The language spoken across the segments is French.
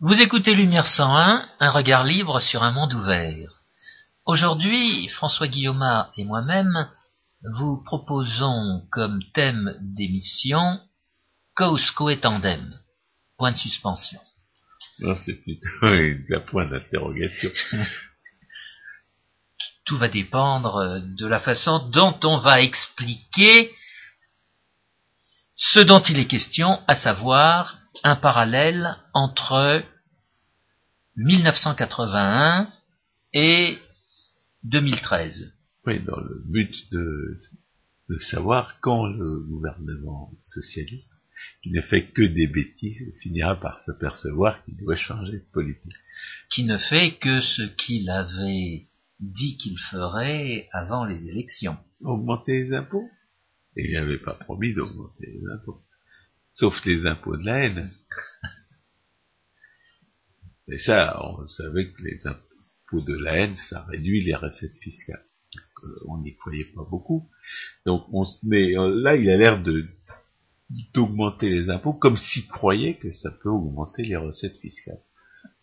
Vous écoutez Lumière 101, un regard libre sur un monde ouvert. Aujourd'hui, François Guillaume et moi-même vous proposons comme thème d'émission Cause et tandem. Point de suspension. Non, c'est plutôt un point d'interrogation. Tout va dépendre de la façon dont on va expliquer ce dont il est question, à savoir un parallèle entre 1981 et 2013. Oui, dans le but de, savoir quand le gouvernement socialiste, qui ne fait que des bêtises, finira par s'apercevoir qu'il doit changer de politique. Qui ne fait que ce qu'il avait dit qu'il ferait avant les élections. Augmenter les impôts? Et il n'avait pas promis d'augmenter les impôts. Sauf les impôts de la haine. Et ça, on savait que les impôts de la haine, ça réduit les recettes fiscales. on n'y croyait pas beaucoup. Donc, on se met, là, il a l'air de d'augmenter les impôts comme s'il croyait que ça peut augmenter les recettes fiscales.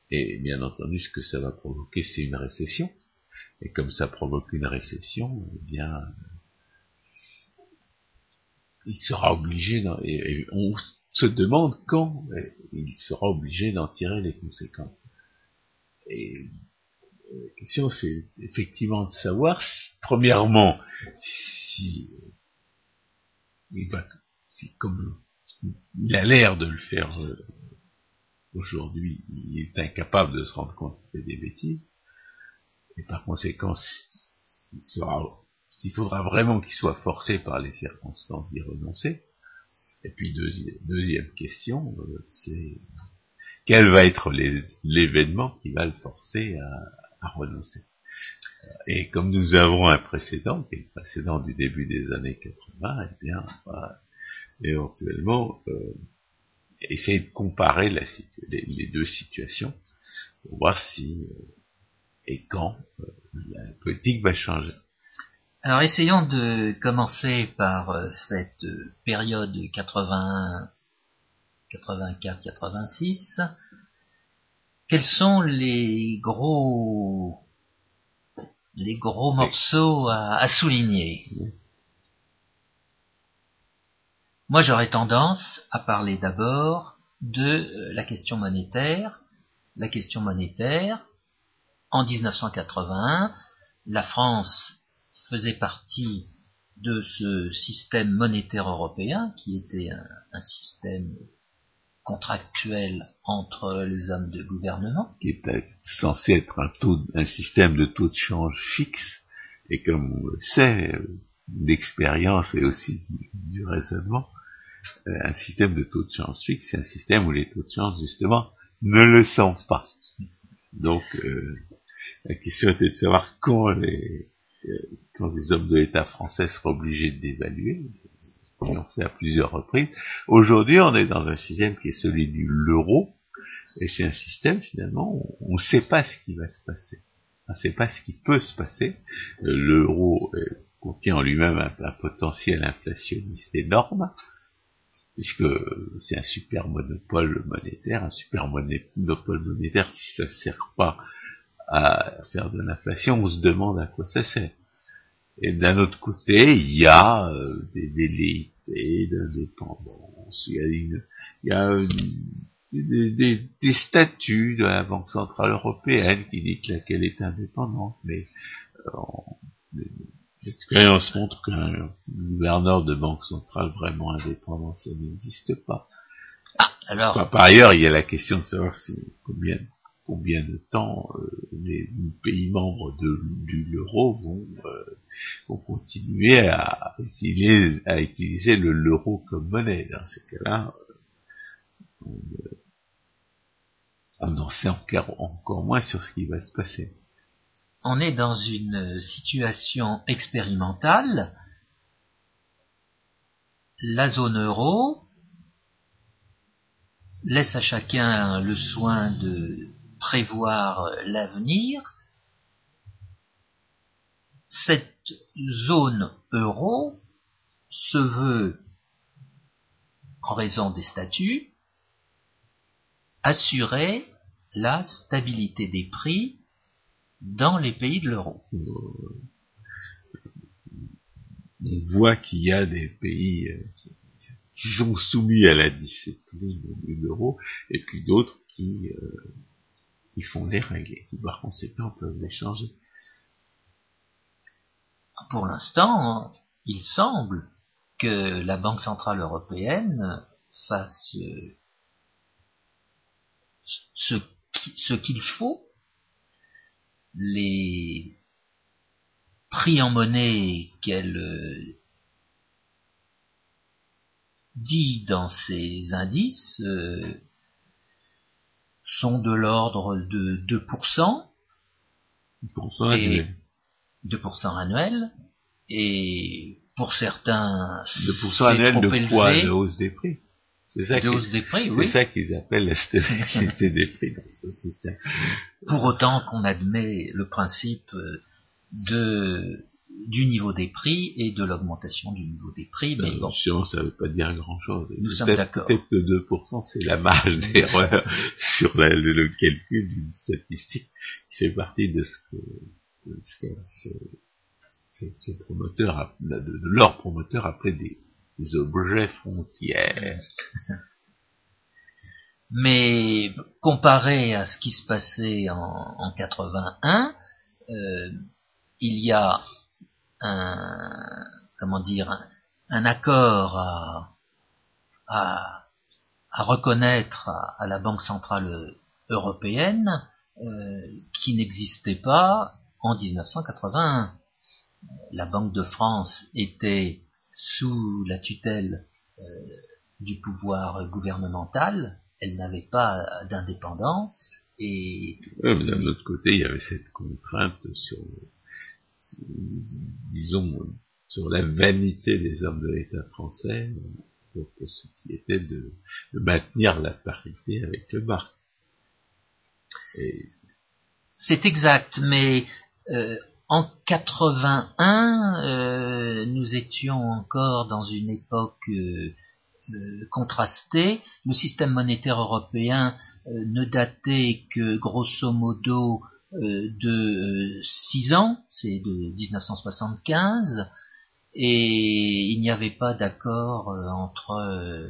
Et bien entendu, ce que ça va provoquer, c'est une récession. Et comme ça provoque une récession, eh bien, il sera obligé, et, on se demande quand il sera obligé d'en tirer les conséquences. Et la question, c'est effectivement de savoir, premièrement, si il va, si comme il a l'air de le faire euh, aujourd'hui, il est incapable de se rendre compte qu'il fait des bêtises, et par conséquent, il sera il faudra vraiment qu'il soit forcé par les circonstances d'y renoncer. Et puis deuxième, question, euh, c'est quel va être l'événement qui va le forcer à, renoncer? Et comme nous avons un précédent, qui est le précédent du début des années 80, eh bien, on va éventuellement euh, essayer de comparer les, deux situations pour voir si euh, et quand la politique va changer. Alors essayons de commencer par euh, cette période 81, 84, 86. Quels sont les gros les gros morceaux à, souligner? Moi j'aurais tendance à parler d'abord de euh, la question monétaire. La question monétaire, en 1981, la France faisait partie de ce système monétaire européen qui était un, système contractuel entre les hommes de gouvernement. Qui était censé être un, système de taux de change fixe, et comme on le sait, d'expérience et aussi du raisonnement, euh, un système de taux de change fixe, c'est un système où les taux de change, justement, ne le sont pas. Donc, euh, la question était de savoir quand les, quand les hommes de l'État français seront obligés de dévaluer, ils l'ont fait à plusieurs reprises. Aujourd'hui, on est dans un système qui est celui du l'euro, et c'est un système finalement où on ne sait pas ce qui va se passer. On ne sait pas ce qui peut se passer. L'euro contient en lui-même un, potentiel inflationniste énorme, puisque c'est un super monopole monétaire, un super monopole monétaire, si ça ne sert pas à faire de l'inflation, on se demande à quoi ça sert. Et d'un autre côté, il y a euh, des velléités d'indépendance, il y a, une, il y a des, des, statuts de la Banque Centrale Européenne qui dit qu'elle est indépendante, mais euh, l'expérience montre qu'un gouverneur de Banque Centrale vraiment indépendant, ça n'existe pas. Ah, alors. par ailleurs, il y a la question de savoir si, combien combien de temps euh, les pays membres de, l'euro vont, euh, vont, continuer à utiliser, à utiliser l'euro comme monnaie? Dans ce cas-là, euh, on, en sait encore, encore moins sur ce qui va se passer. On est dans une situation expérimentale. La zone euro laisse à chacun le soin de prévoir l'avenir, cette zone euro se veut, en raison des statuts, assurer la stabilité des prix dans les pays de l'euro. On voit qu'il y a des pays euh, qui sont soumis à la discipline de l'euro et puis d'autres qui, euh, qui font règles et par conséquent peuvent les changer. Pour l'instant, il semble que la Banque Centrale Européenne fasse ce, qu'il faut, les prix en monnaie qu'elle dit dans ses indices euh, sont de l'ordre de 2%, 2% annuel. 2% annuel, et pour certains, 2% annuel de quoi? De hausse des prix c'est ça, de hausse des prix, oui. C'est ça qu'ils appellent la stabilité des prix dans ce système. Pour autant qu'on admet le principe de du niveau des prix et de l'augmentation du niveau des prix. Mais bon, ça ne veut pas dire grand-chose. Nous sommes d'accord. Peut-être que 2%, c'est la marge d'erreur sur le, calcul d'une statistique qui fait partie de ce que, de ce ces, promoteurs, de, de leurs promoteurs appelaient des, des objets frontières. Mais comparé à ce qui se passait en, en 81, euh, il y a un comment dire un, accord à, à, à reconnaître à, la Banque centrale européenne euh, qui n'existait pas en 1981. La Banque de France était sous la tutelle euh, du pouvoir gouvernemental, elle n'avait pas d'indépendance et mais d'un autre côté, il y avait cette contrainte sur disons, sur la vanité des hommes de l'État français, pour ce qui était de, maintenir la parité avec le marque. C'est exact, mais euh, en 81, euh, nous étions encore dans une époque euh, contrastée. Le système monétaire européen ne datait que grosso modo de 6 euh, ans, c'est de 1975, et il n'y avait pas d'accord euh, entre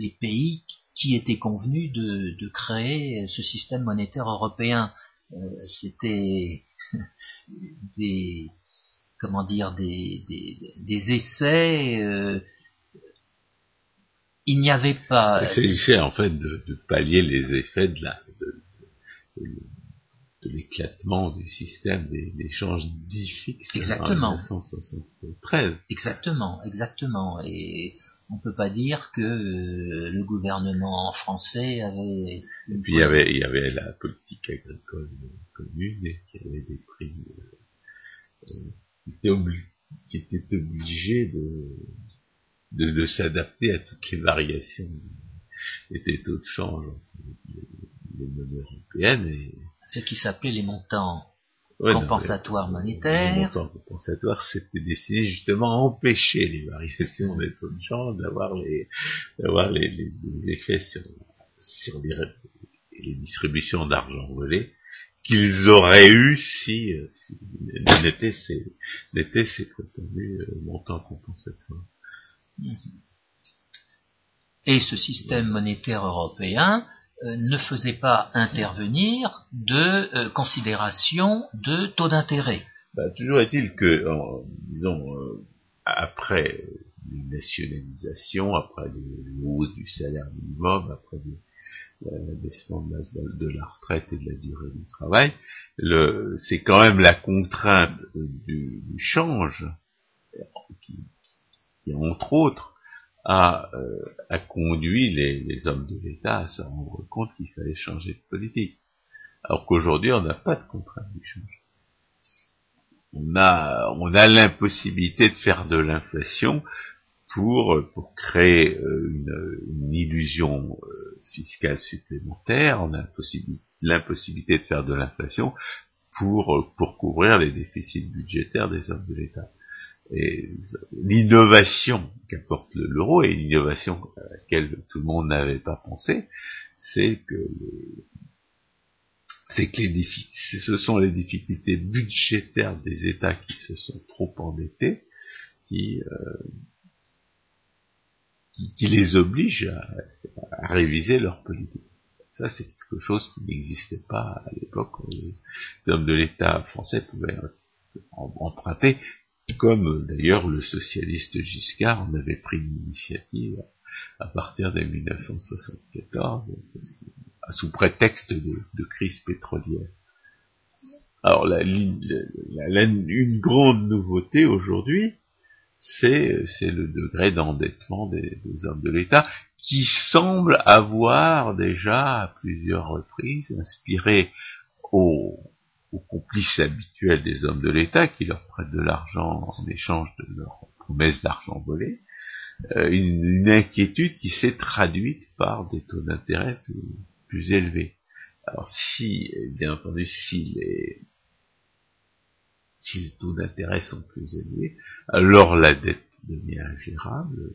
les pays qui étaient convenus de, créer ce système monétaire européen. C'était des comment dire des, essais. il n'y avait pas. Il s'agissait en fait de, pallier les effets de la l'éclatement du système d'échange dits fixes exactement. en 1973. Exactement, exactement. Et on ne peut pas dire que euh, le gouvernement français avait... Et puis il y avait, il y avait la politique agricole commune et qui avait des prix euh, euh, qui, étaient obligés de, de, de s'adapter à toutes les variations des, taux de change entre les, les monnaies européennes et ce qui s'appelait les montants compensatoires monétaires. Les montants compensatoires, c'était destiné justement à empêcher les variations des taux de change, d'avoir les, d'avoir les, effets sur, sur les, distributions d'argent volé qu'ils auraient eu si, si n'étaient ces, n'étaient ces prétendus euh, montants compensatoires. Et ce système monétaire européen ne faisait pas intervenir de euh, considération de taux d'intérêt. Bah, toujours est-il que, disons, euh, après les nationalisations, après les hausses du salaire minimum, après l'abaissement de, de, la retraite et de la durée du travail, c'est quand même la contrainte du, change qui, qui, entre autres, a, euh, conduit les, les, hommes de l'État à se rendre compte qu'il fallait changer de politique. Alors qu'aujourd'hui, on n'a pas de contrainte du change. On a, on a l'impossibilité de faire de l'inflation pour, pour créer euh, une, une illusion euh, fiscale supplémentaire. On a l'impossibilité de faire de l'inflation pour, pour couvrir les déficits budgétaires des hommes de l'État l'innovation qu'apporte l'euro et l'innovation à laquelle tout le monde n'avait pas pensé, c'est que c'est que les ce sont les difficultés budgétaires des États qui se sont trop endettés qui, euh, qui, les obligent à, réviser leur politique. Ça, c'est quelque chose qui n'existait pas à l'époque les hommes de l'État français pouvaient emprunter, comme d'ailleurs le socialiste Giscard en avait pris l'initiative à partir de 1974, sous prétexte de, crise pétrolière. Alors, une grande nouveauté aujourd'hui, c'est le degré d'endettement des, hommes de l'État, qui semble avoir déjà à plusieurs reprises inspiré aux, complices habituels des hommes de l'État qui leur prêtent de l'argent en échange de leurs promesses d'argent volé, euh, une, inquiétude qui s'est traduite par des taux d'intérêt plus, élevés. Alors si, bien entendu, si les, si les taux d'intérêt sont plus élevés, alors la dette devient ingérable.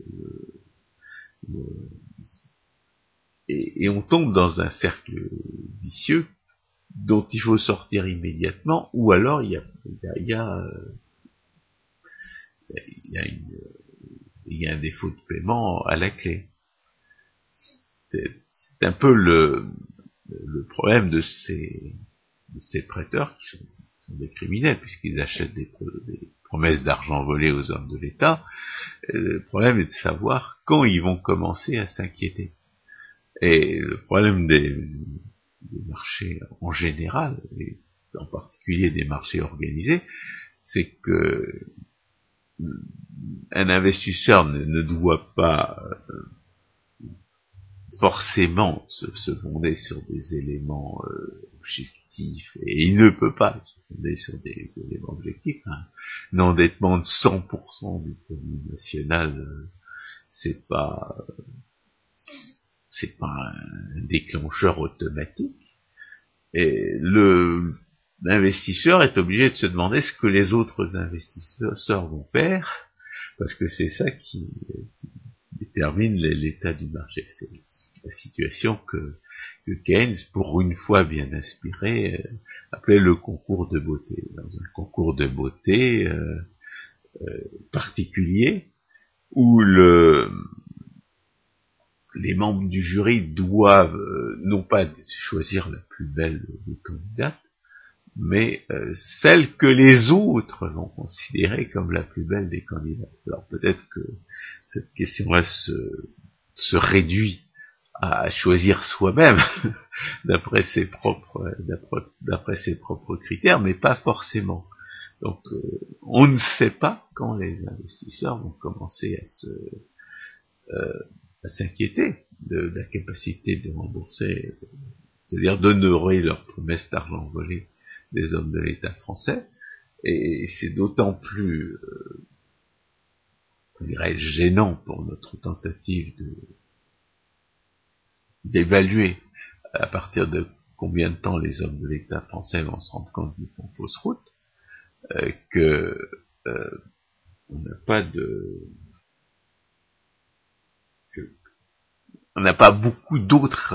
et, on tombe dans un cercle vicieux dont il faut sortir immédiatement, ou alors il y a, il y a, il y a une, il y a un défaut de paiement à la clé. C'est un peu le, le problème de ces, de ces prêteurs qui sont, des criminels puisqu'ils achètent des, promesses d'argent volé aux hommes de l'État. Euh, le problème est de savoir quand ils vont commencer à s'inquiéter. Et le problème des, des marchés en général, et en particulier des marchés organisés, c'est que un investisseur ne, doit pas euh, forcément se, fonder sur des éléments euh, objectifs, et il ne peut pas se fonder sur des, éléments objectifs. Hein. Un endettement de 100% du produit national, euh, c'est pas c'est pas un déclencheur automatique. Et le l'investisseur est obligé de se demander ce que les autres investisseurs vont faire, parce que c'est ça qui, détermine l'état du marché. C'est la situation que, Keynes, pour une fois bien inspiré, euh, appelait le concours de beauté. Dans un concours de beauté euh, euh, particulier, où le, les membres du jury doivent non pas choisir la plus belle des candidates, mais euh, celle que les autres vont considérer comme la plus belle des candidats. Alors peut-être que cette question-là se, se réduit à choisir soi-même d'après ses propres d'après ses propres critères, mais pas forcément. Donc euh, on ne sait pas quand les investisseurs vont commencer à se euh, s'inquiéter de, la capacité de rembourser, c'est-à-dire d'honorer leurs promesses d'argent volé des hommes de l'État français, et c'est d'autant plus, euh, gênant pour notre tentative de d'évaluer à partir de combien de temps les hommes de l'État français vont se rendre compte qu'ils font fausse route, euh, que euh, on n'a pas de on n'a pas beaucoup d'autres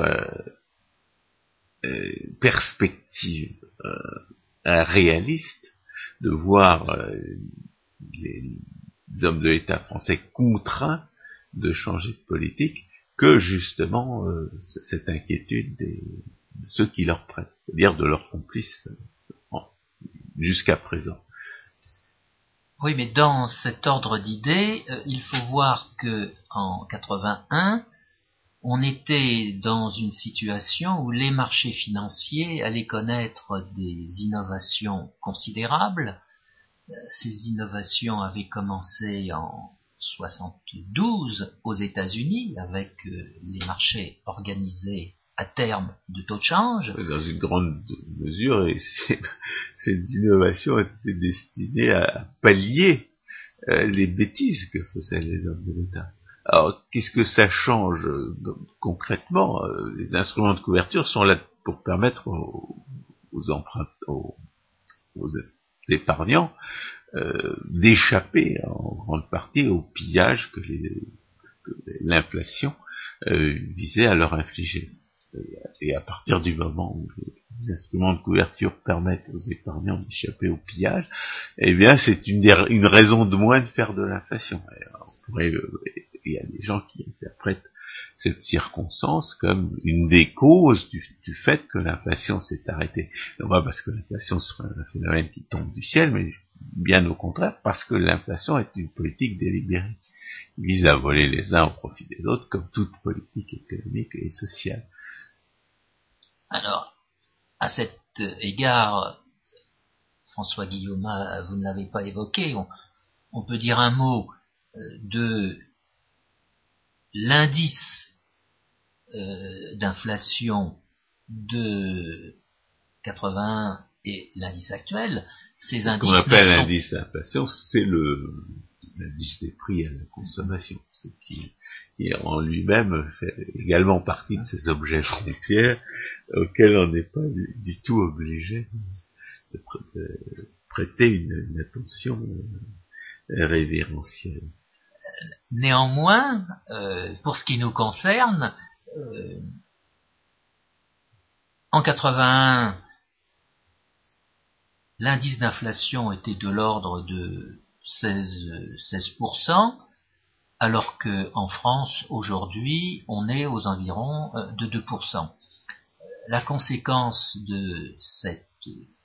euh, perspectives euh, réalistes de voir euh, les, hommes de l'État français contraints de changer de politique que justement cette inquiétude de ceux qui leur prêtent, c'est-à-dire de leurs complices jusqu'à présent. Oui, mais dans cet ordre d'idées, il faut voir que en 81, on était dans une situation où les marchés financiers allaient connaître des innovations considérables. Euh, ces innovations avaient commencé en 72 aux États-Unis avec euh, les marchés organisés à terme de taux de change. Dans une grande mesure, et ces innovations étaient destinées à pallier euh, les bêtises que faisaient les hommes de l'État. Alors, qu'est-ce que ça change euh, concrètement euh, Les instruments de couverture sont là pour permettre aux, aux, épargnants euh, d'échapper en grande partie au pillage que l'inflation visait à leur infliger. Et à partir du moment où les instruments de couverture permettent aux épargnants d'échapper au pillage, eh bien c'est une, une raison de moins de faire de l'inflation. Euh, il y a des gens qui interprètent cette circonstance comme une des causes du, fait que l'inflation s'est arrêtée. Non pas parce que l'inflation serait un phénomène qui tombe du ciel, mais bien au contraire, parce que l'inflation est une politique délibérée, qui vise à voler les uns au profit des autres, comme toute politique économique et sociale. Alors, à cet égard, François Guillaume, vous ne l'avez pas évoqué, on, peut dire un mot euh, de l'indice euh, d'inflation de 80 et l'indice actuel, ces indices. Ce qu'on appelle l'indice d'inflation, c'est le l'indice des prix à la consommation, ce qui, en lui-même fait également partie de ces objets frontières auxquels on n'est pas du, tout obligé de, prêter une, attention euh, révérentielle. Néanmoins, euh, pour ce qui nous concerne, euh, en 81, l'indice d'inflation était de l'ordre de 16, 16%, alors qu'en France, aujourd'hui, on est aux environs euh, de 2%. La conséquence de cette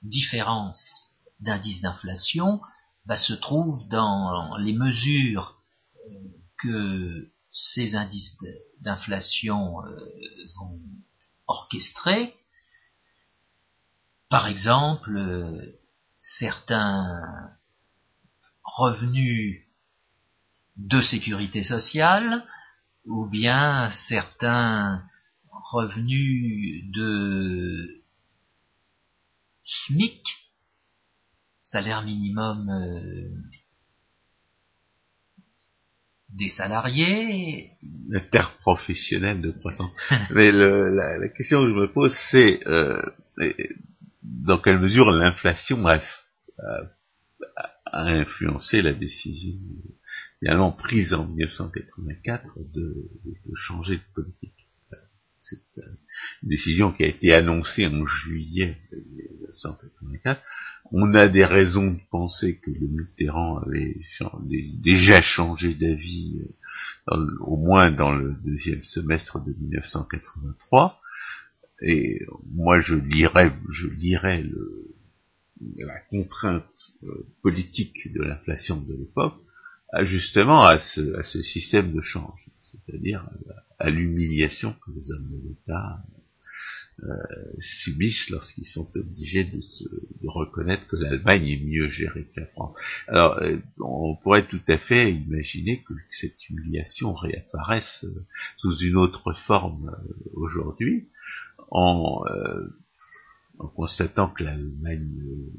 différence d'indice d'inflation bah, se trouve dans les mesures que ces indices d'inflation euh, vont orchestrer. Par exemple, euh, certains revenus de sécurité sociale ou bien certains revenus de SMIC, salaire minimum euh, des salariés. Interprofessionnel de croissance. Mais la, question que je me pose, c'est euh, dans quelle mesure l'inflation, bref, a influencé la décision finalement prise en 1984 de, de changer de politique. C'est une décision qui a été annoncée en juillet 1984 on a des raisons de penser que le Mitterrand avait déjà changé d'avis, euh, au moins dans le deuxième semestre de 1983. Et moi, je lirais, je lirais le, la contrainte euh, politique de l'inflation de l'époque justement à ce, à ce système de change, c'est-à-dire à l'humiliation que les hommes de l'État euh, subissent lorsqu'ils sont obligés de, se, de reconnaître que l'Allemagne est mieux gérée que la France. Alors, euh, on pourrait tout à fait imaginer que cette humiliation réapparaisse euh, sous une autre forme aujourd'hui, en, en constatant que l'Allemagne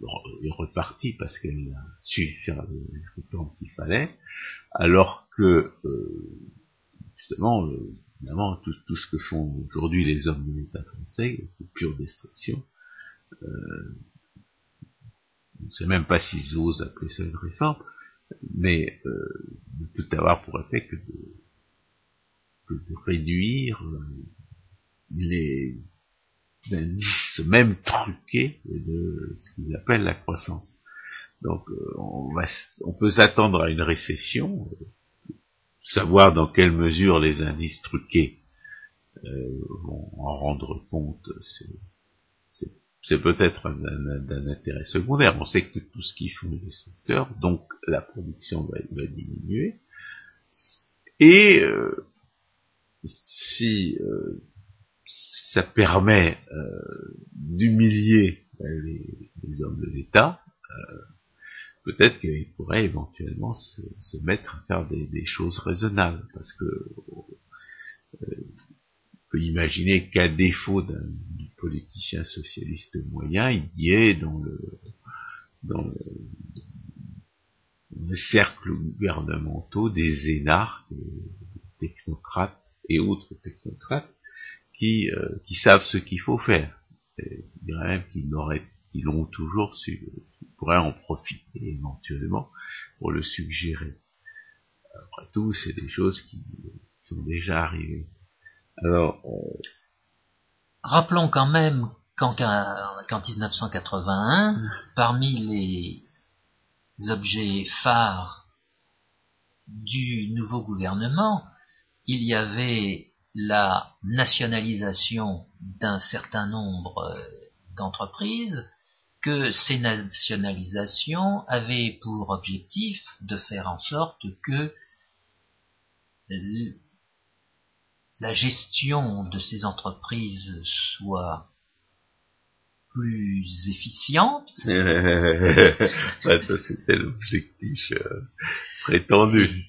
est repartie parce qu'elle a su faire le temps qu'il fallait, alors que justement Évidemment, tout, tout, ce que font aujourd'hui les hommes de l'État français, c'est pure destruction. Euh, on ne sait même pas s'ils osent appeler ça une réforme, mais euh, ne peut avoir pour effet que de, que de réduire euh, les indices même truqués de ce qu'ils appellent la croissance. Donc euh, on, va, peut s'attendre à une récession, savoir dans quelle mesure les indices truqués euh, vont en rendre compte, c'est peut-être d'un intérêt secondaire. On sait que tout ce qui font les secteurs, donc la production va, diminuer. Et euh, si euh, ça permet d'humilier les, hommes de l'État, peut-être qu'il pourrait éventuellement se, mettre à faire des, choses raisonnables, parce que euh, on peut imaginer qu'à défaut d'un politicien socialiste moyen, il y ait dans le dans le, cercle gouvernementaux des énarques, des technocrates et autres technocrates qui, euh, qui savent ce qu'il faut faire. Et je dirais même qu'ils ils l'ont toujours su, ils pourraient en profiter éventuellement pour le suggérer. Après tout, c'est des choses qui sont déjà arrivées. Alors, rappelons quand même qu'en 1981, parmi les objets phares du nouveau gouvernement, il y avait la nationalisation d'un certain nombre euh, d'entreprises, que ces nationalisations avaient pour objectif de faire en sorte que la gestion de ces entreprises soit plus efficiente. ça, c'était l'objectif euh, prétendu.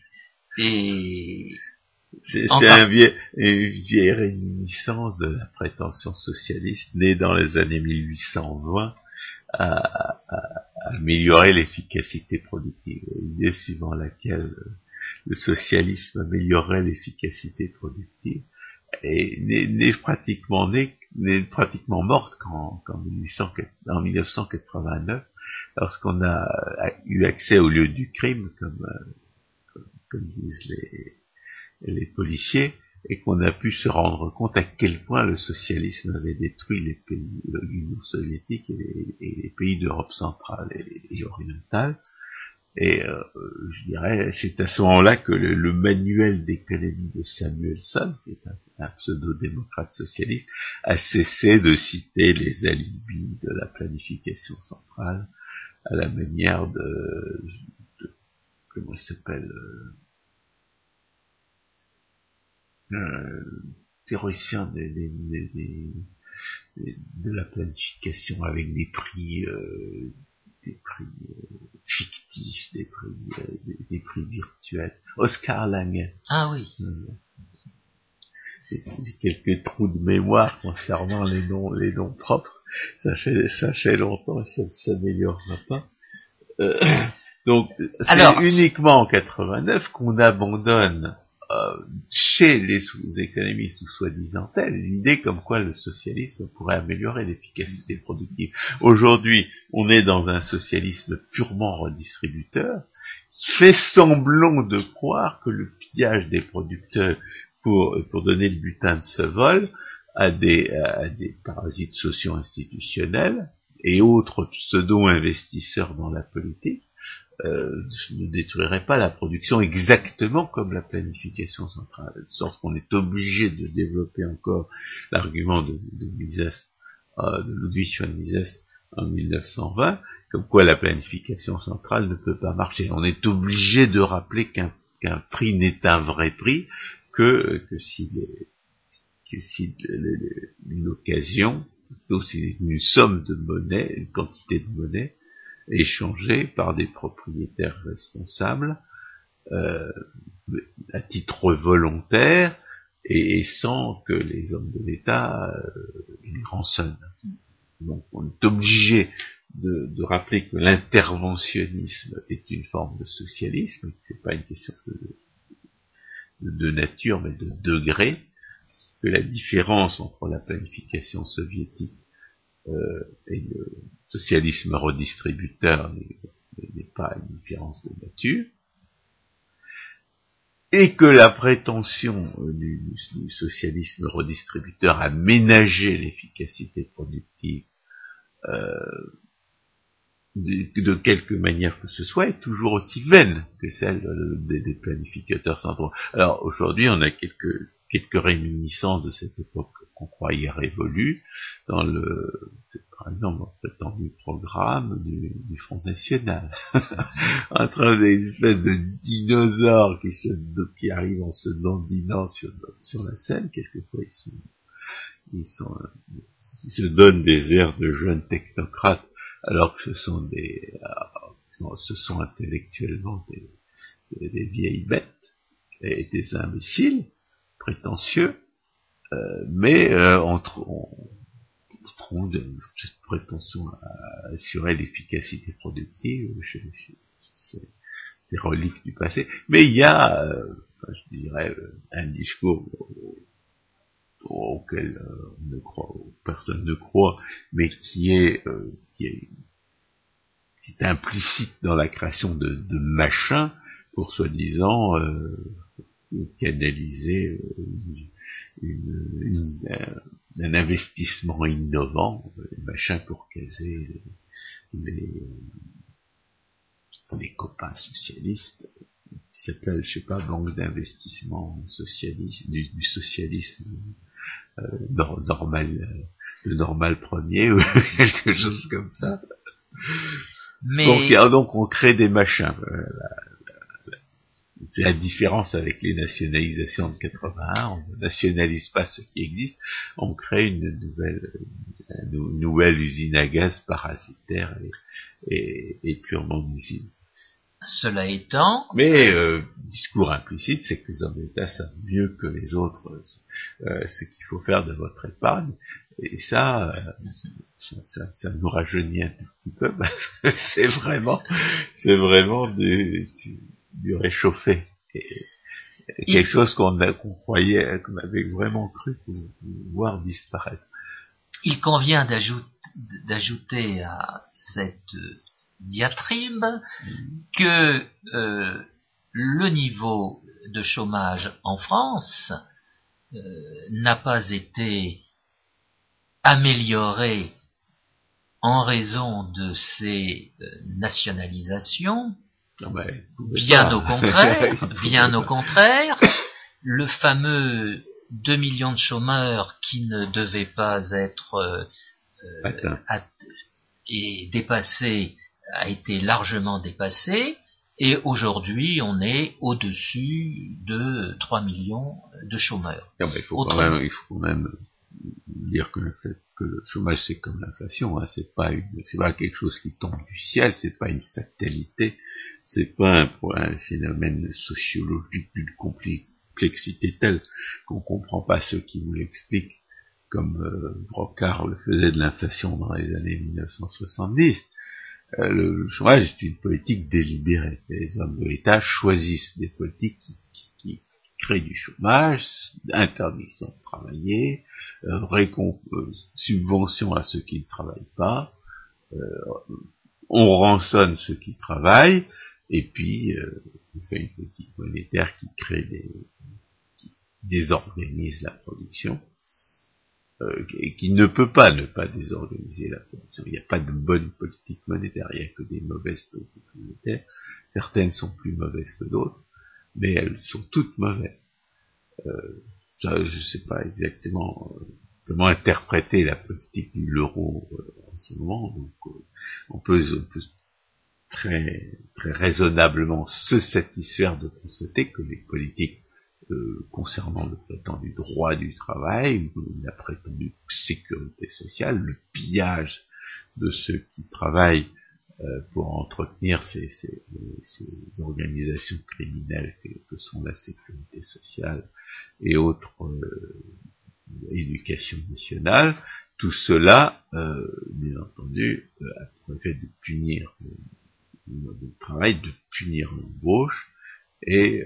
Et c'est un vieil, une vieille réminiscence de la prétention socialiste née dans les années 1820 à, améliorer l'efficacité productive. L'idée suivant laquelle le socialisme améliorerait l'efficacité productive n'est pratiquement n'est pratiquement morte qu'en en 1989 lorsqu'on a eu accès au lieu du crime comme, euh, comme disent les, les policiers, et qu'on a pu se rendre compte à quel point le socialisme avait détruit les pays l'Union soviétique et les, pays d'Europe centrale et, orientale. Et euh, je dirais, c'est à ce moment-là que le, manuel d'économie de Samuelson, qui est un, pseudo-démocrate socialiste, a cessé de citer les alibis de la planification centrale à la manière de, de comment s'appelle euh, euh, théoricien de la planification avec des prix, euh, des prix euh, fictifs, des prix, euh, des, prix virtuels. Oscar Lange. Ah oui. J'ai quelques trous de mémoire concernant les noms, les noms propres. Ça fait, ça fait longtemps et ça ne s'améliorera pas. donc, c'est uniquement en 89 qu'on abandonne euh, chez les économistes ou soi-disant tels, l'idée comme quoi le socialisme pourrait améliorer l'efficacité productive. Aujourd'hui, on est dans un socialisme purement redistributeur, qui fait semblant de croire que le pillage des producteurs pour, pour donner le butin de ce vol à des, à des parasites socio-institutionnels et autres pseudo-investisseurs dans la politique, euh, ne détruirait pas la production exactement comme la planification centrale, de sorte qu'on est obligé de développer encore l'argument de, Mises, euh, de Ludwig von Mises en 1920, comme quoi la planification centrale ne peut pas marcher. On est obligé de rappeler qu'un prix n'est un vrai prix que, si, que si plutôt c'est une somme de monnaie, une quantité de monnaie, échangés par des propriétaires responsables euh, à titre volontaire et, sans que les hommes de l'État euh, les rançonnent. Donc on est obligé de, rappeler que l'interventionnisme est une forme de socialisme, c'est pas une question de, de, nature mais de degré, que la différence entre la planification soviétique et le socialisme redistributeur n'est pas une différence de nature, et que la prétention du, socialisme redistributeur à ménager l'efficacité productive euh, de, quelque manière que ce soit est toujours aussi vaine que celle des, des planificateurs centraux. Alors aujourd'hui, on a quelques quelques réminiscences de cette époque qu'on croyait révolue, dans le, par exemple, dans le programme du, Front National, entre des espèces de dinosaures qui se, qui arrivent en se dandinant sur, sur la scène, quelquefois ils sont, ils se donnent des airs de jeunes technocrates, alors que ce sont des, euh, ce sont intellectuellement des, des vieilles bêtes et des imbéciles, prétentieux, mais euh, on, trouve cette prétention à assurer l'efficacité productive, c'est des reliques du passé. Mais il y a, euh, je dirais, un discours auquel on croit, personne ne croit, mais qui est, est, qui est implicite dans la création de, de machins pour soi-disant canaliser un investissement innovant, machin pour caser les, les copains socialistes qui s'appelle, je sais pas, banque d'investissement socialiste, du, socialisme euh, normal, euh, le normal premier ou quelque chose comme ça. Mais... Donc, on crée des machins. C'est la différence avec les nationalisations de 81. On ne nationalise pas ce qui existe, on crée une nouvelle, une nouvelle usine à gaz parasitaire et, et purement nuisible. Cela étant... Mais euh, discours implicite, c'est que les hommes d'État savent mieux que les autres euh, ce qu'il faut faire de votre épargne. Et ça, euh, ça, ça, nous rajeunit un petit peu, parce que c'est vraiment, c'est vraiment du, du, réchauffé. Et, quelque chose qu'on qu'on croyait, qu'on avait vraiment cru voir disparaître. Il convient d'ajouter à cette diatribe que euh, le niveau de chômage en France euh, n'a pas été amélioré en raison de ces euh, nationalisations. Bien au contraire, bien au contraire, le fameux 2 millions de chômeurs qui ne devaient pas être euh, et dépassés a été largement dépassé et aujourd'hui on est au-dessus de 3 millions de chômeurs. Ah ben, il, faut quand même, dire que le, que le chômage c'est comme l'inflation, hein, c'est pas c'est pas quelque chose qui tombe du ciel, c'est pas une fatalité, c'est pas un, un, phénomène sociologique d'une complexité telle qu'on comprend pas ceux qui vous l'expliquent, comme euh, Brocard le faisait de l'inflation dans les années 1970. Euh, le chômage est une politique délibérée. Les hommes de l'État choisissent des politiques qui, créent du chômage, interdiction de travailler, euh, euh, subvention à ceux qui ne travaillent pas, on rançonne ceux qui travaillent, et puis on fait une politique monétaire qui crée des, qui désorganise la production euh, qui ne peut pas ne pas désorganiser la production. Il n'y a pas de bonne politique monétaire, il n'y a que des mauvaises politiques monétaires. Certaines sont plus mauvaises que d'autres, mais elles sont toutes mauvaises. Euh, je ne sais pas exactement euh, comment interpréter la politique de l'euro en ce moment. Donc, on peut, on peut très, très raisonnablement se satisfaire de constater que les politiques euh, concernant le prétendu droit du travail, la prétendue sécurité sociale, le pillage de ceux qui travaillent euh, pour entretenir ces, ces, ces, organisations criminelles que, sont la sécurité sociale et autres euh, éducation nationale, tout cela, euh, bien entendu, a pour de punir le, travail, de punir l'embauche, et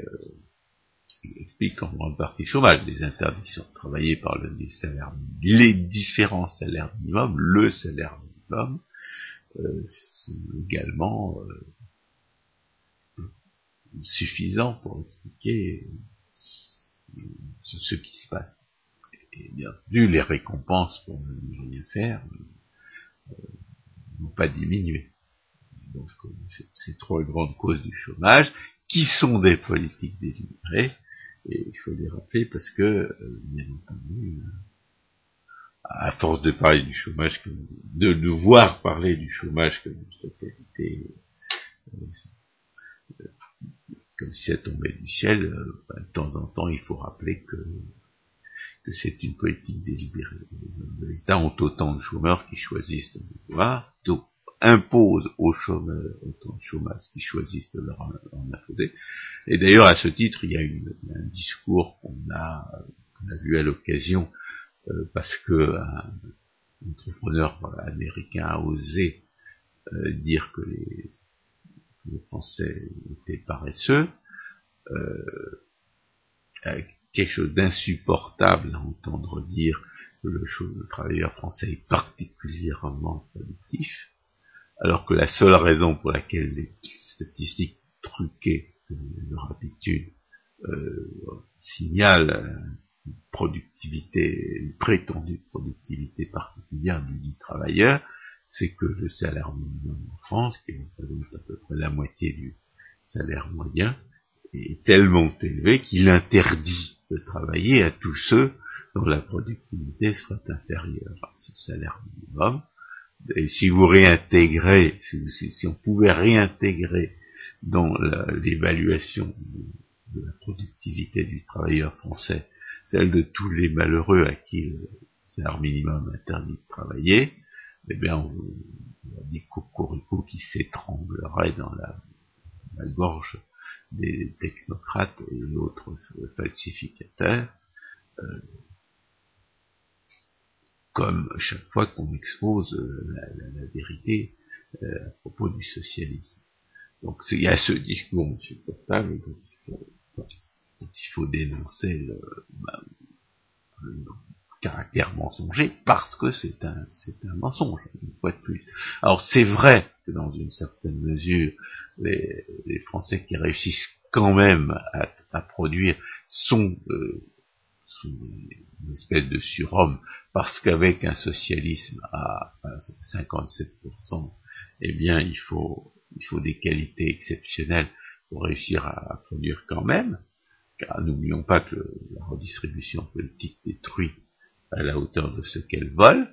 explique en grande partie chômage, les interdictions de travailler par le, les salaires, les différents salaires minimums, le salaire minimum, euh, sont également euh, suffisants pour expliquer euh, ce, qui se passe. Et bien entendu, les récompenses pour ne rien faire euh, n'ont pas diminué. Donc c'est trois grandes causes du chômage, qui sont des politiques délibérées, et il faut les rappeler parce que, euh, bien entendu, euh, à force de parler du chômage, de, de voir parler du chômage comme une fatalité, euh, comme si ça tombait du ciel, ben, de temps en temps, il faut rappeler que, c'est une politique délibérée. Les hommes de l'État ont autant de chômeurs qui choisissent de voir, impose aux chômeurs de chômage qui choisissent de leur en imposer. Et d'ailleurs, à ce titre, il y a un discours qu'on a, vu à l'occasion, euh, parce que un, entrepreneur américain a osé euh, dire que les, Français étaient paresseux, euh, quelque chose d'insupportable à entendre dire que le travailleur français est particulièrement productif, alors que la seule raison pour laquelle les statistiques truquées de leur habitude euh, signalent productivité, une prétendue productivité particulière du dit travailleur, c'est que le salaire minimum en France, qui représente à peu près la moitié du salaire moyen, est tellement élevé qu'il interdit de travailler à tous ceux dont la productivité sera inférieure à ce salaire minimum. Et si vous réintégrez, si, on pouvait réintégrer dans l'évaluation de la productivité du travailleur français celle de tous les malheureux à qui le salaire minimum interdit de travailler, eh bien, on, a des cocoricots qui s'étrangleraient dans la, gorge des technocrates et autres falsificateurs, euh, comme chaque fois qu'on expose euh, la, vérité euh, à propos du socialisme. Donc il y a ce discours insupportable dont il faut, dénoncer le, bah, caractère mensonger parce que c'est un, un mensonge, une fois de plus. Alors c'est vrai que dans une certaine mesure, les, Français qui réussissent quand même à, produire sont, euh, une espèce de surhomme parce qu'avec un socialisme à, 57%, eh bien il faut, il faut des qualités exceptionnelles pour réussir à, produire quand même. Car n'oublions pas que la redistribution politique détruit à la hauteur de ce qu'elle vole,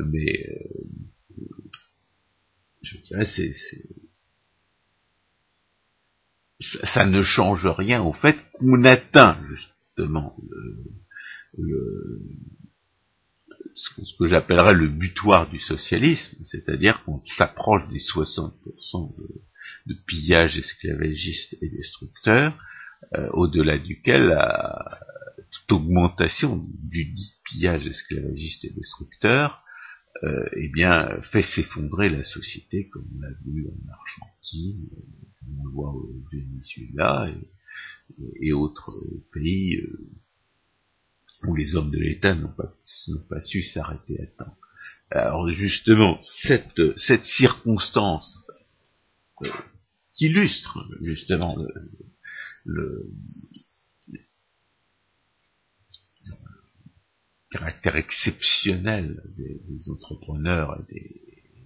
mais euh, je dirais c'est, ça, ne change rien au fait qu'on atteint justement le, ce que j'appellerais le butoir du socialisme, c'est-à-dire qu'on s'approche des 60% de, pillage esclavagiste et destructeur, euh, au-delà duquel la, toute augmentation du pillage esclavagiste et destructeur, euh, eh bien, fait s'effondrer la société, comme on l'a vu en Argentine, on le voit au Venezuela et, et autres pays euh, où les hommes de l'État n'ont pas, pas su s'arrêter à temps. Alors justement, cette, cette circonstance euh, qui illustre justement le, le, caractère exceptionnel des, entrepreneurs et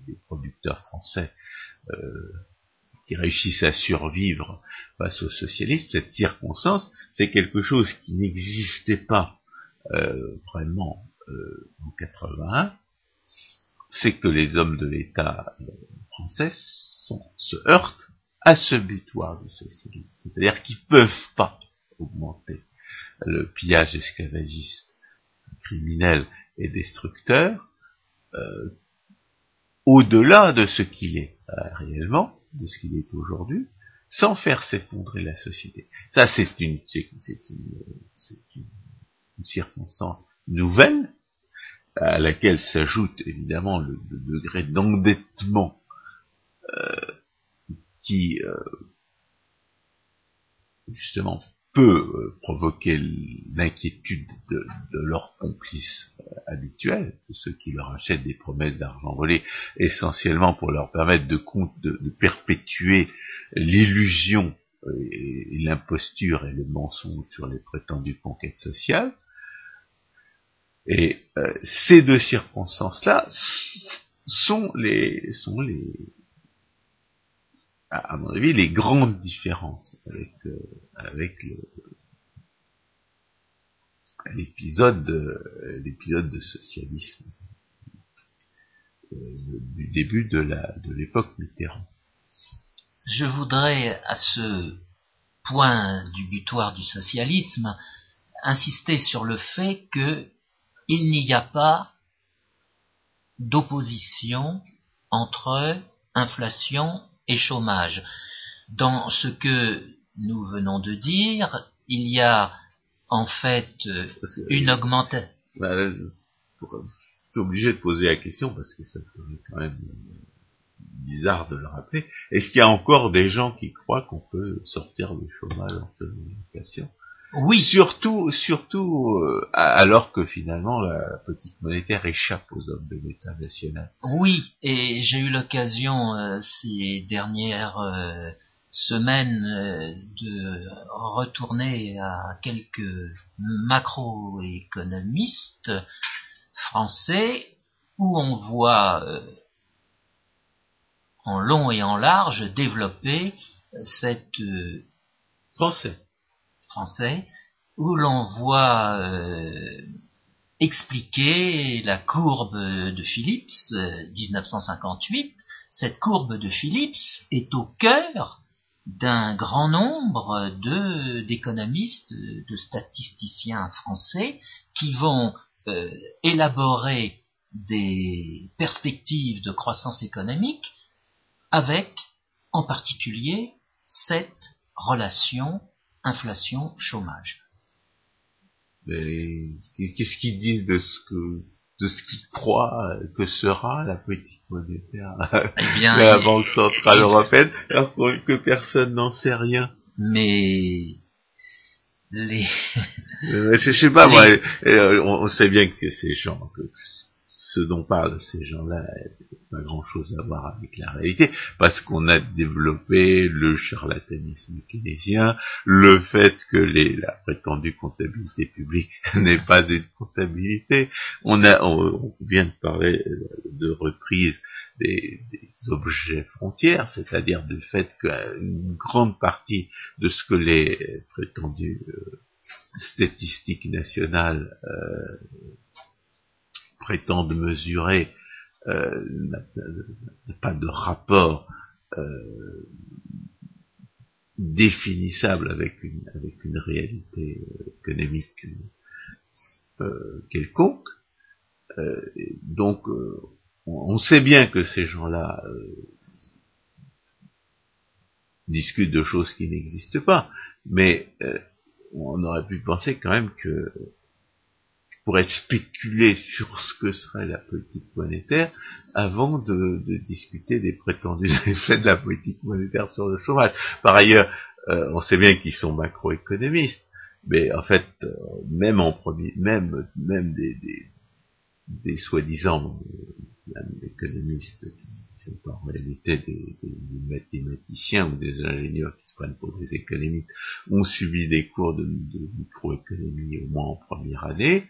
des, producteurs français euh, qui réussissent à survivre face aux socialistes, cette circonstance, c'est quelque chose qui n'existait pas vraiment euh, en 81, c'est que les hommes de l'État français se heurtent à ce butoir du socialisme. C'est-à-dire qu'ils peuvent pas augmenter le pillage esclavagiste criminel et destructeur, euh, au-delà de ce qu'il est euh, réellement, de ce qu'il est aujourd'hui, sans faire s'effondrer la société. Ça, c'est une, c'est une, une, circonstance nouvelle, à laquelle s'ajoute évidemment le, degré d'endettement euh, qui, euh, justement, peut euh, provoquer l'inquiétude de, leurs complices euh, habituels, ceux qui leur achètent des promesses d'argent volé, essentiellement pour leur permettre de, de, perpétuer l'illusion et, l'imposture et le mensonge sur les prétendues conquêtes sociales. Et euh, ces deux circonstances-là sont les, sont les, à, mon avis, les grandes différences avec, euh, avec l'épisode de, l'épisode de socialisme euh, du début de la de l'époque Mitterrand. Je voudrais à ce point du butoir du socialisme insister sur le fait que il n'y a pas d'opposition entre inflation et chômage. Dans ce que nous venons de dire, il y a en fait une augmentation. Bah, je suis obligé de poser la question parce que ça serait quand même bizarre de le rappeler. Est-ce qu'il y a encore des gens qui croient qu'on peut sortir du chômage en faisant une oui. Surtout, surtout euh, alors que finalement la politique monétaire échappe aux hommes de l'État national. Oui, et j'ai eu l'occasion euh, ces dernières euh, semaine de retourner à quelques macroéconomistes français où on voit en long et en large développer cette français français où l'on voit euh, expliquer la courbe de Phillips 1958. Euh, Cette courbe de Phillips est au cœur d'un grand nombre de d'économistes, de statisticiens français qui vont euh, élaborer des perspectives de croissance économique avec en particulier cette relation inflation-chômage. Qu'est-ce qu'ils disent de ce que de ce qu'ils croient que sera la politique monétaire eh bien, de la Banque Centrale Européenne, alors que personne n'en sait rien. Mais les... Euh, je sais pas, moi, euh, on, sait bien que ces gens, ce dont parlent ces gens-là pas grand-chose à voir avec la réalité, parce qu'on a développé le charlatanisme keynésien, le fait que la prétendue comptabilité publique n'est pas une comptabilité. On, a, on, vient de parler de reprise des, objets frontières, c'est-à-dire du fait qu'une grande partie de ce que les prétendues euh, statistiques nationales euh, prétendent mesurer euh, pas de rapport euh, définissable avec une, avec une réalité euh, économique euh, quelconque. Donc, on, sait bien que ces gens-là discutent de choses qui n'existent pas, mais on aurait pu penser quand même que pourrait spéculer sur ce que serait la politique monétaire avant de, discuter des prétendus effets de la politique monétaire sur le chômage. Par ailleurs, euh, on sait bien qu'ils sont macroéconomistes, mais en fait, euh, même en premier, même même des, des, soi-disant euh, économistes qui sont pas en réalité des, mathématiciens ou des ingénieurs qui se prennent pour des économistes, ont subi des cours de, microéconomie au moins en première année,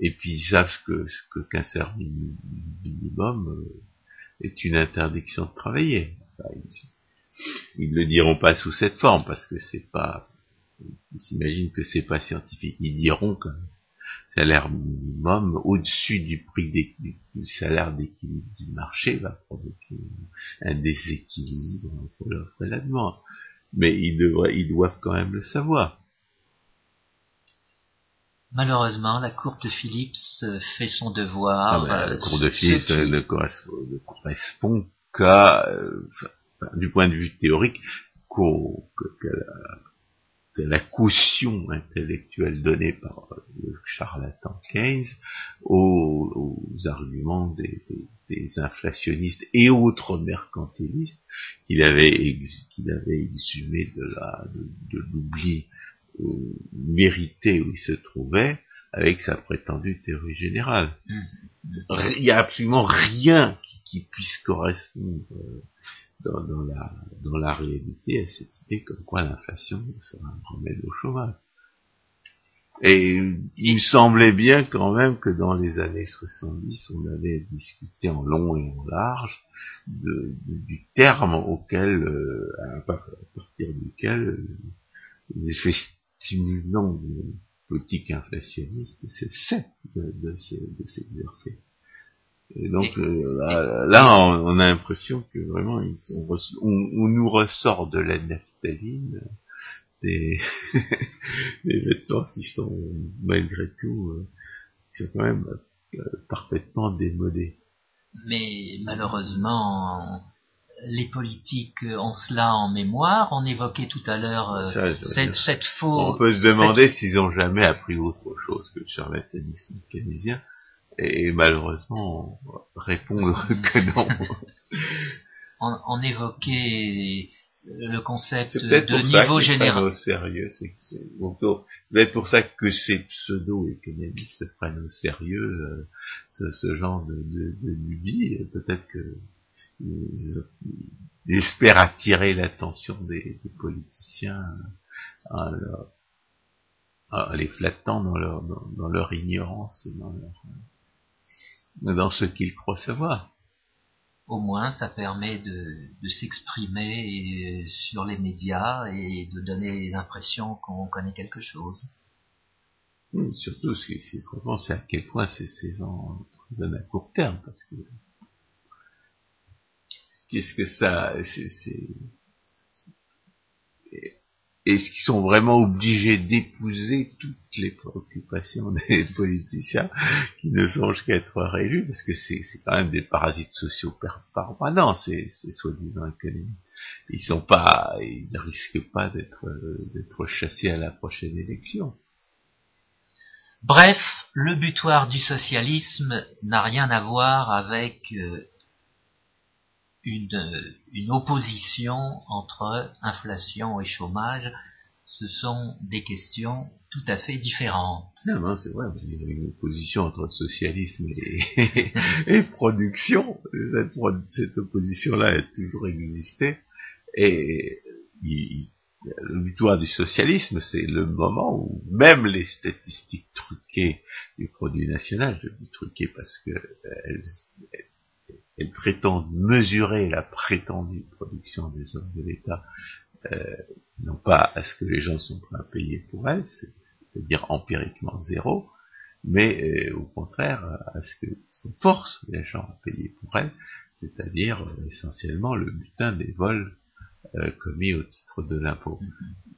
et puis ils savent que, qu'un service minimum euh, est une interdiction de travailler. ils, ne le diront pas sous cette forme parce que c'est pas, ils s'imaginent que c'est pas scientifique. Ils diront que salaire minimum au-dessus du prix du salaire d'équilibre du marché va provoquer un déséquilibre entre l'offre et la demande. Mais ils, devraient, ils doivent quand même le savoir. Malheureusement, la courbe de Phillips euh, fait son devoir. Ah ben, la courbe de Phillips ne, correspond, qu'à, euh, du point de vue théorique, qu'à la caution intellectuelle donnée par le charlatan Keynes aux, arguments des, inflationnistes et autres mercantilistes qu'il avait, qu'il avait exhumé de l'oubli euh, mérité où il se trouvait avec sa prétendue théorie générale. Mmh. Il n'y a absolument rien qui, puisse correspondre euh, dans, la, dans la réalité à cette idée comme quoi l'inflation sera un remède au chômage. Et il me semblait bien quand même que dans les années 70, on avait discuté en long et en large du terme auquel, euh, à partir duquel euh, les effets stimulants de politique inflationniste cessaient de, de s'exercer. Et donc euh, là, on, a l'impression que vraiment on, nous ressort de la naphtaline des, des vêtements qui sont malgré tout euh, qui sont quand même euh, parfaitement démodés. Mais malheureusement, les politiques ont cela en mémoire. On évoquait tout à l'heure cette, cette On peut se demander s'ils ont jamais appris autre chose que le charlatanisme keynésien et malheureusement répondre que non. on, évoquait le concept de niveau général. Au sérieux, c'est peut-être pour ça que ces pseudo-économistes se prennent au sérieux euh, ce, genre de, de, de lubie. Peut-être que ils, espèrent attirer l'attention des, politiciens en, les flattant dans leur, dans, leur ignorance et dans, leur, dans ce qu'ils croient savoir. Au moins, ça permet de, de s'exprimer sur les médias et de donner l'impression qu'on connaît quelque chose. surtout, ce qui est c'est à quel point ces, ces gens à court terme, parce que qu'est-ce que ça, c'est, est-ce qu'ils sont vraiment obligés d'épouser les préoccupations des politiciens qui ne songent qu'à être réélus Parce que c'est quand même des parasites sociaux permanents, ces, ces soi-disant économistes. Ils ils ne risquent pas d'être d'être chassés à la prochaine élection. Bref, le butoir du socialisme n'a rien à voir avec euh, une, une, opposition entre inflation et chômage. Ce sont des questions tout à fait différentes. Non, c'est vrai, il y a une opposition entre socialisme et, et production. Cette, cette opposition-là a toujours existé. Et il, le butoir du socialisme, c'est le moment où même les statistiques truquées du produit national, je dis truquées parce que elles, prétendent mesurer la prétendue production des hommes de l'État, euh, non pas à ce que les gens sont prêts à payer pour elles, c'est-à-dire empiriquement zéro, mais euh, au contraire à ce que force les gens à payer pour elles, c'est-à-dire euh, essentiellement le butin des vols euh, commis au titre de l'impôt.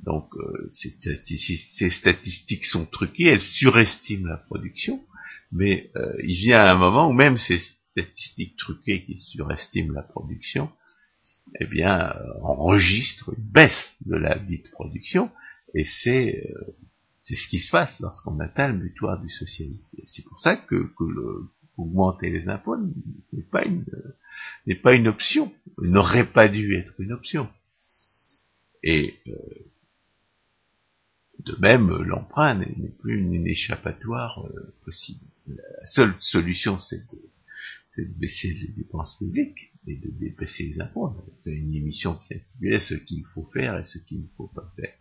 Donc euh, ces, statistiques sont truquées, elles surestiment la production, mais euh, il vient un moment où même ces statistiques truquées qui surestiment la production, eh bien, enregistrent une baisse de la dite production, et c'est c'est ce qui se passe lorsqu'on atteint le butoir du socialisme. C'est pour ça que, que le, augmenter les impôts n'est pas une n'est pas une option, n'aurait pas dû être une option. Et euh, de même, l'emprunt n'est plus une, échappatoire euh, possible. La seule solution, c'est de, de, baisser les dépenses publiques et de baisser les impôts. On a fait une émission qui s'intitulait Ce qu'il faut faire et ce qu'il ne faut pas faire.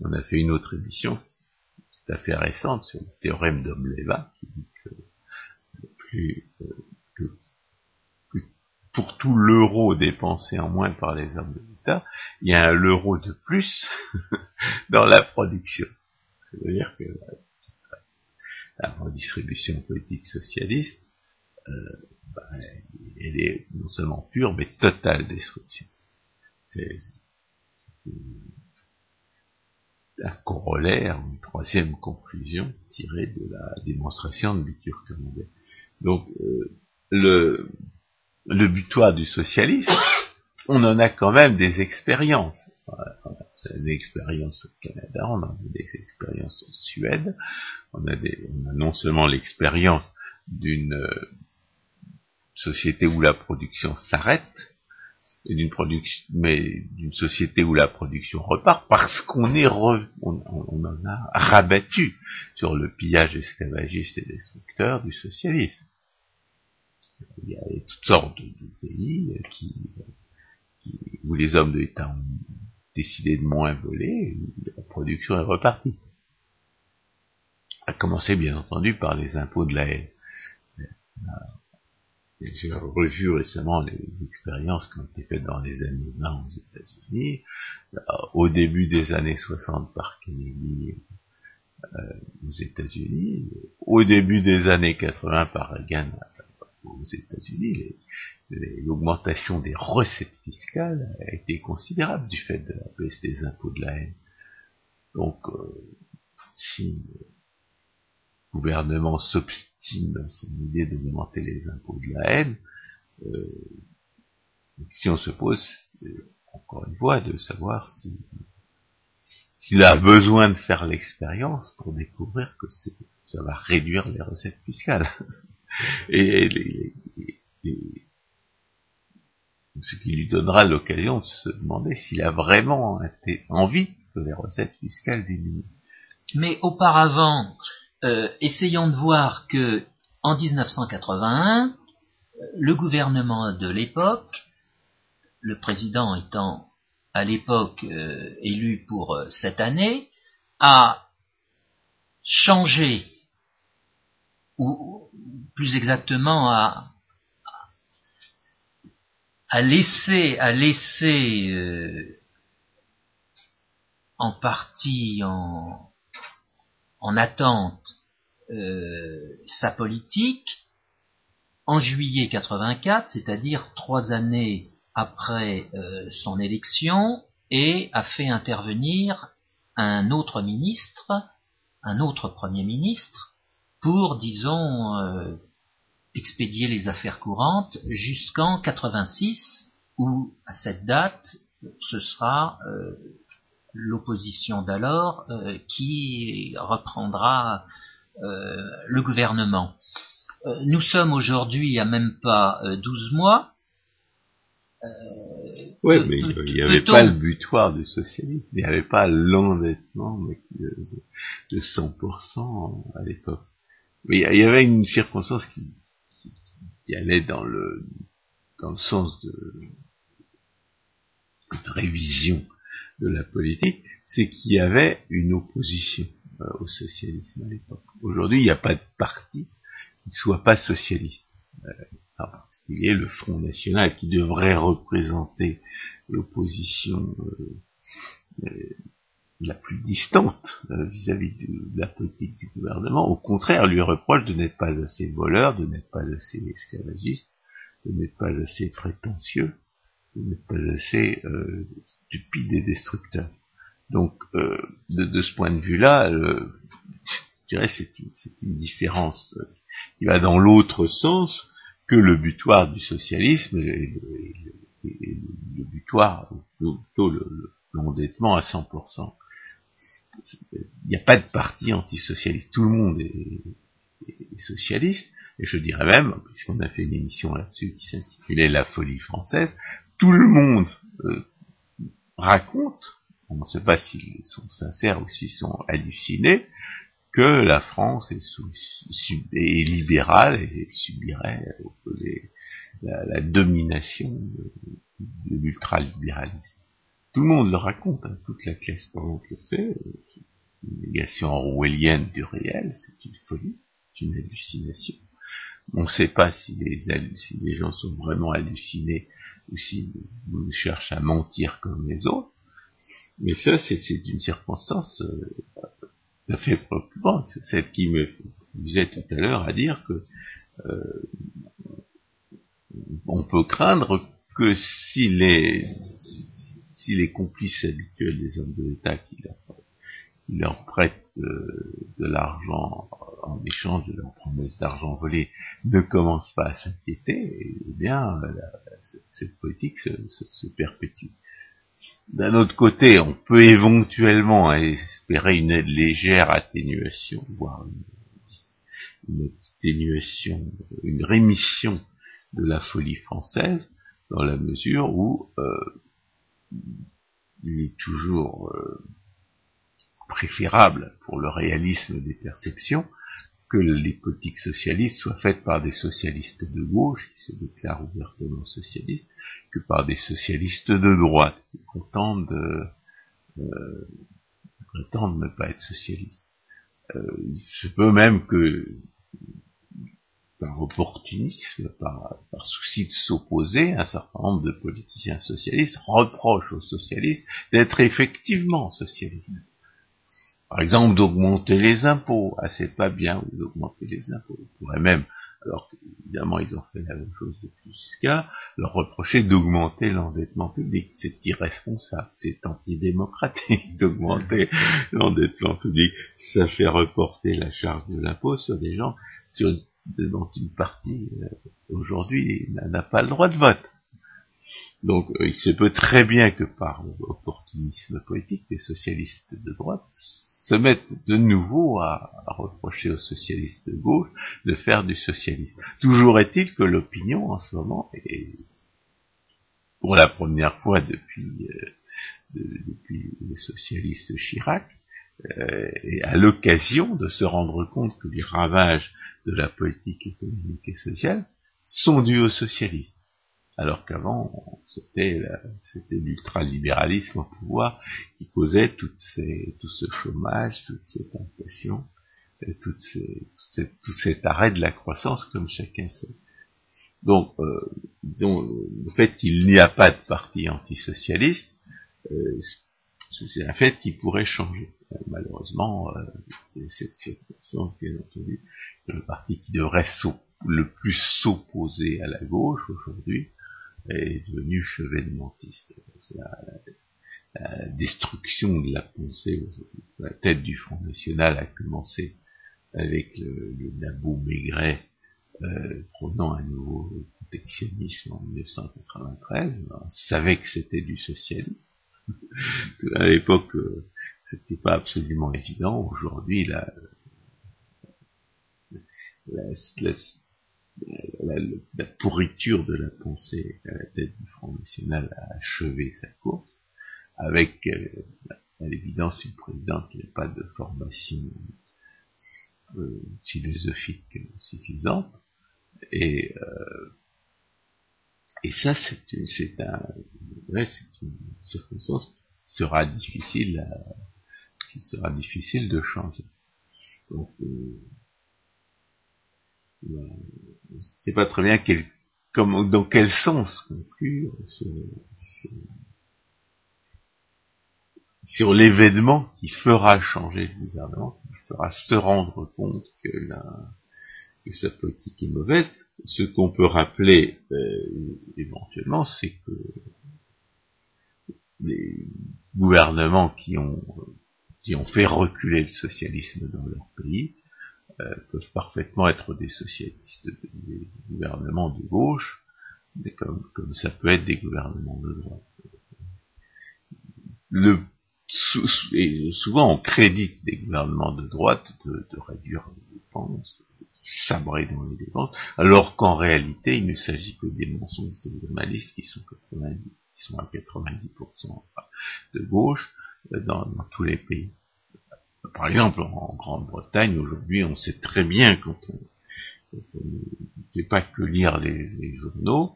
On a fait une autre émission tout à fait récente sur le théorème d'Omleva qui dit que plus, euh, que pour tout l'euro dépensé en moins par les hommes de l'État, il y a un euro de plus dans la production. C'est-à-dire que la, redistribution politique socialiste, euh, bah, elle est non seulement pure, mais totale destruction. Un corollaire, une troisième conclusion tirée de la démonstration de Bitur Donc, euh, le, le butoir du socialisme, on en a quand même des expériences. On a des expériences au Canada, on a des expériences en Suède, on a, des, on a non seulement l'expérience d'une euh, société où la production s'arrête, d'une production, mais d'une société où la production repart, parce qu'on est on, on, en a rabattu sur le pillage esclavagiste et destructeur du socialisme il y a toutes sortes de, pays où les hommes de l'État ont décidé de moins voler, la production est repartie. A commencé bien entendu par les impôts de la haine. J'ai revu récemment les expériences qui ont été faites dans les années 20 aux États-Unis, au début des années 60 par Kennedy euh, aux États-Unis, au début des années 80 par Reagan aux États-Unis, l'augmentation des recettes fiscales a été considérable du fait de la baisse des impôts de la haine. Donc, euh, si gouvernement s'obstine dans son idée d'augmenter les impôts de la haine, euh, si on se pose, encore une fois, de savoir si s'il a besoin de faire l'expérience pour découvrir que ça va réduire les recettes fiscales. et, ce qui lui donnera l'occasion de se demander s'il a vraiment envie que les recettes fiscales diminuent. Mais auparavant, euh, essayons de voir que en 1981, le gouvernement de l'époque le président étant à l'époque euh, élu pour euh, cette année, a changé, ou plus exactement à laisser, à laisser euh, en partie en, en attente sa politique en juillet 84, c'est-à-dire trois années après euh, son élection et a fait intervenir un autre ministre, un autre Premier ministre, pour, disons, euh, expédier les affaires courantes jusqu'en 86, où à cette date, ce sera euh, l'opposition d'alors qui reprendra le gouvernement. nous sommes aujourd'hui à même pas 12 mois, euh, oui, mais il n'y avait pas le butoir du socialisme, il n'y avait pas l'endettement de, de 100% à l'époque. Mais il y avait une circonstance qui, qui, allait dans le dans le sens de, de révision de la politique, c'est qu'il y avait une opposition euh, au socialisme à l'époque. Aujourd'hui, il n'y a pas de parti qui ne soit pas socialiste. Euh, il est le Front National qui devrait représenter l'opposition euh, euh, la plus distante euh, vis-à-vis de la politique du gouvernement, au contraire, lui reproche de n'être pas assez voleur, de n'être pas assez esclavagiste, de n'être pas assez prétentieux, de n'être pas assez stupide et destructeur. Donc, de, ce point de vue-là, je dirais c'est une, différence qui va dans l'autre sens que le butoir du socialisme est le, butoir, plutôt l'endettement à 100%. Il n'y a pas de parti antisocialiste. Tout le monde est, socialiste. Et je dirais même, puisqu'on a fait une émission là-dessus qui s'intitulait La folie française, tout le monde euh, raconte, on ne sait pas s'ils sont sincères ou s'ils sont hallucinés, que la France est, libérale et subirait la, domination de, l'ultralibéralisme. Tout le monde le raconte, hein, toute la classe parlante le fait, une négation orwellienne du réel, c'est une folie, c'est une hallucination. On ne sait pas si les gens sont vraiment hallucinés ou s'ils cherchent à mentir comme les autres, mais ça, c'est une circonstance euh, à fait préoccupant. C'est celle qui me faisait tout à l'heure à dire que euh, on peut craindre que si les si les complices habituels des hommes de l'État qui prêtent euh, de l'argent en échange de leur promesse d'argent volé ne commencent pas à s'inquiéter, eh bien cette politique se perpétue. D'un autre côté, on peut éventuellement espérer une légère atténuation, voire une, atténuation, une rémission de la folie française, dans la mesure où euh, il est toujours euh, préférable pour le réalisme des perceptions que les politiques socialistes soient faites par des socialistes de gauche, qui se déclarent ouvertement socialistes, que par des socialistes de droite, qui prétendent, de, euh, prétendent ne pas être socialistes. Euh, je peux même que, par opportunisme, par souci de s'opposer, un certain nombre de politiciens socialistes reprochent aux socialistes d'être effectivement socialistes par exemple, d'augmenter les impôts. Ah, c'est pas bien d'augmenter les impôts. On pourrait même, alors qu'évidemment ils ont fait la même chose depuis jusqu'à, leur reprocher d'augmenter l'endettement public. C'est irresponsable, c'est antidémocratique d'augmenter l'endettement public. Ça fait reporter la charge de l'impôt sur des gens sur, dont une partie euh, aujourd'hui n'a pas le droit de vote. Donc euh, il se peut très bien que par opportunisme politique, les socialistes de droite se mettent de nouveau à, reprocher aux socialistes de gauche de faire du socialisme. Toujours est-il que l'opinion en ce moment est, pour la première fois depuis, euh, le socialiste Chirac, euh, et à l'occasion de se rendre compte que les ravages de la politique économique et sociale sont dus au socialisme. Alors qu'avant, c'était c'était l'ultralibéralisme au pouvoir qui causait tout ce chômage, toute cette inflation, toutes ces, tout cet arrêt de la croissance, comme chacun sait. Donc, euh, disons, le fait qu'il n'y a pas de parti antisocialiste, euh, c'est un fait qui pourrait changer. Euh, malheureusement, cette circonstance, bien entendu, le parti qui devrait le plus s'opposer à la gauche aujourd'hui est devenu chevènementiste. C'est la, destruction de la pensée La tête du Front National a commencé avec le, le Nabou Maigret euh, prônant un nouveau protectionnisme en 1993. On savait que c'était du socialisme. à l'époque, euh, c'était pas absolument évident. Aujourd'hui, la, la, pourriture de la pensée à la tête du Front National a achevé sa course, avec euh, à l'évidence une présidente qui n'a pas de formation euh, philosophique suffisante. Et, euh, et ça, c'est un, ouais, une circonstance qui sera difficile à, qui sera difficile de changer. Donc, euh, c'est pas très bien quel, comme, dans quel sens conclure sur, sur l'événement qui fera changer le gouvernement, qui fera se rendre compte que la, que sa politique est mauvaise. Ce qu'on peut rappeler euh, éventuellement, c'est que les gouvernements qui ont qui ont fait reculer le socialisme dans leur pays euh, peuvent parfaitement être des socialistes, des gouvernements de gauche, mais comme, ça peut être des gouvernements de droite. Et souvent on crédite des gouvernements de droite de, de réduire les dépenses, sabrer dans les dépenses, alors qu'en réalité, il ne s'agit que des mensonges de journalistes qui sont, 90, qui sont à 90% de gauche euh, dans, tous les pays. Par exemple, en Grande-Bretagne, aujourd'hui, on sait très bien quand on ne fait pas que lire les, journaux,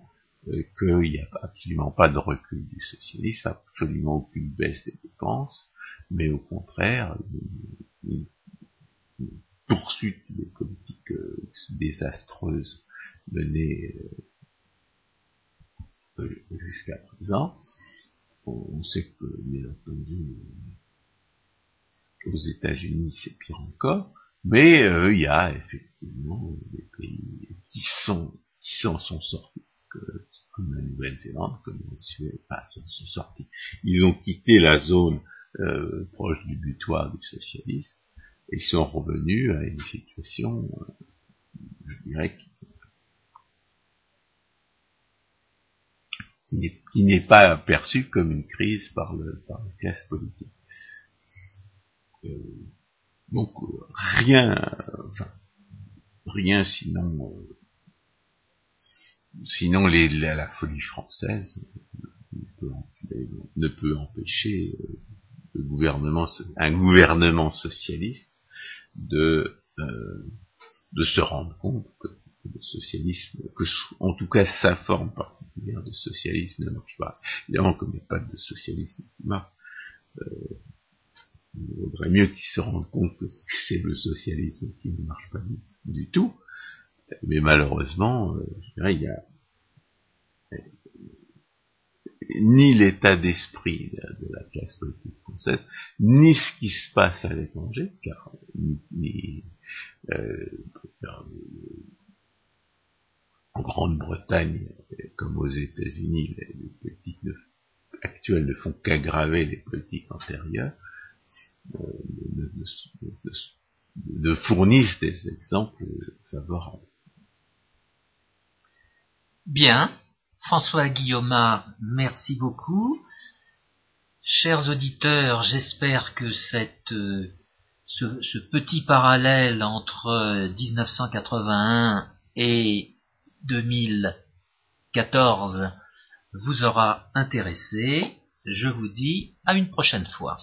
euh, qu'il n'y a absolument pas de recul du socialisme, absolument aucune baisse des dépenses, mais au contraire, poursuite des politiques euh, désastreuses menées euh, jusqu'à présent. On sait que, bien entendu, aux États-Unis c'est pire encore, mais il y a effectivement des pays qui sont qui s'en sont sortis, comme la Nouvelle-Zélande, comme la Suède, enfin, s'en sont sortis. Ils ont quitté la zone proche du butoir du socialisme et sont revenus à une situation, euh, je dirais, qui n'est pas perçue comme une crise par, le, par la classe politique. Euh, donc rien, enfin, rien sinon, euh, sinon la, folie française ne peut, empêcher un gouvernement socialiste de, euh, de se rendre compte que le socialisme, que en tout cas sa forme particulière de socialisme ne marche pas. Évidemment, comme il n'y a pas de socialisme qui marche, euh, il vaudrait mieux qu'ils se rendent compte que c'est le socialisme qui ne marche pas du, tout. Mais malheureusement, euh, je dirais, il y a ni l'état d'esprit de, la classe politique française, ni ce qui se passe à l'étranger, car ni, euh, en Grande-Bretagne comme aux États-Unis, les, politiques actuelles ne font qu'aggraver les politiques antérieures, euh, ne, fournissent des exemples favorables. Bien, François Guillaume, merci beaucoup. Chers auditeurs, j'espère que cette, euh, ce, ce, petit parallèle entre 1981 et 2014 vous aura intéressé. Je vous dis à une prochaine fois.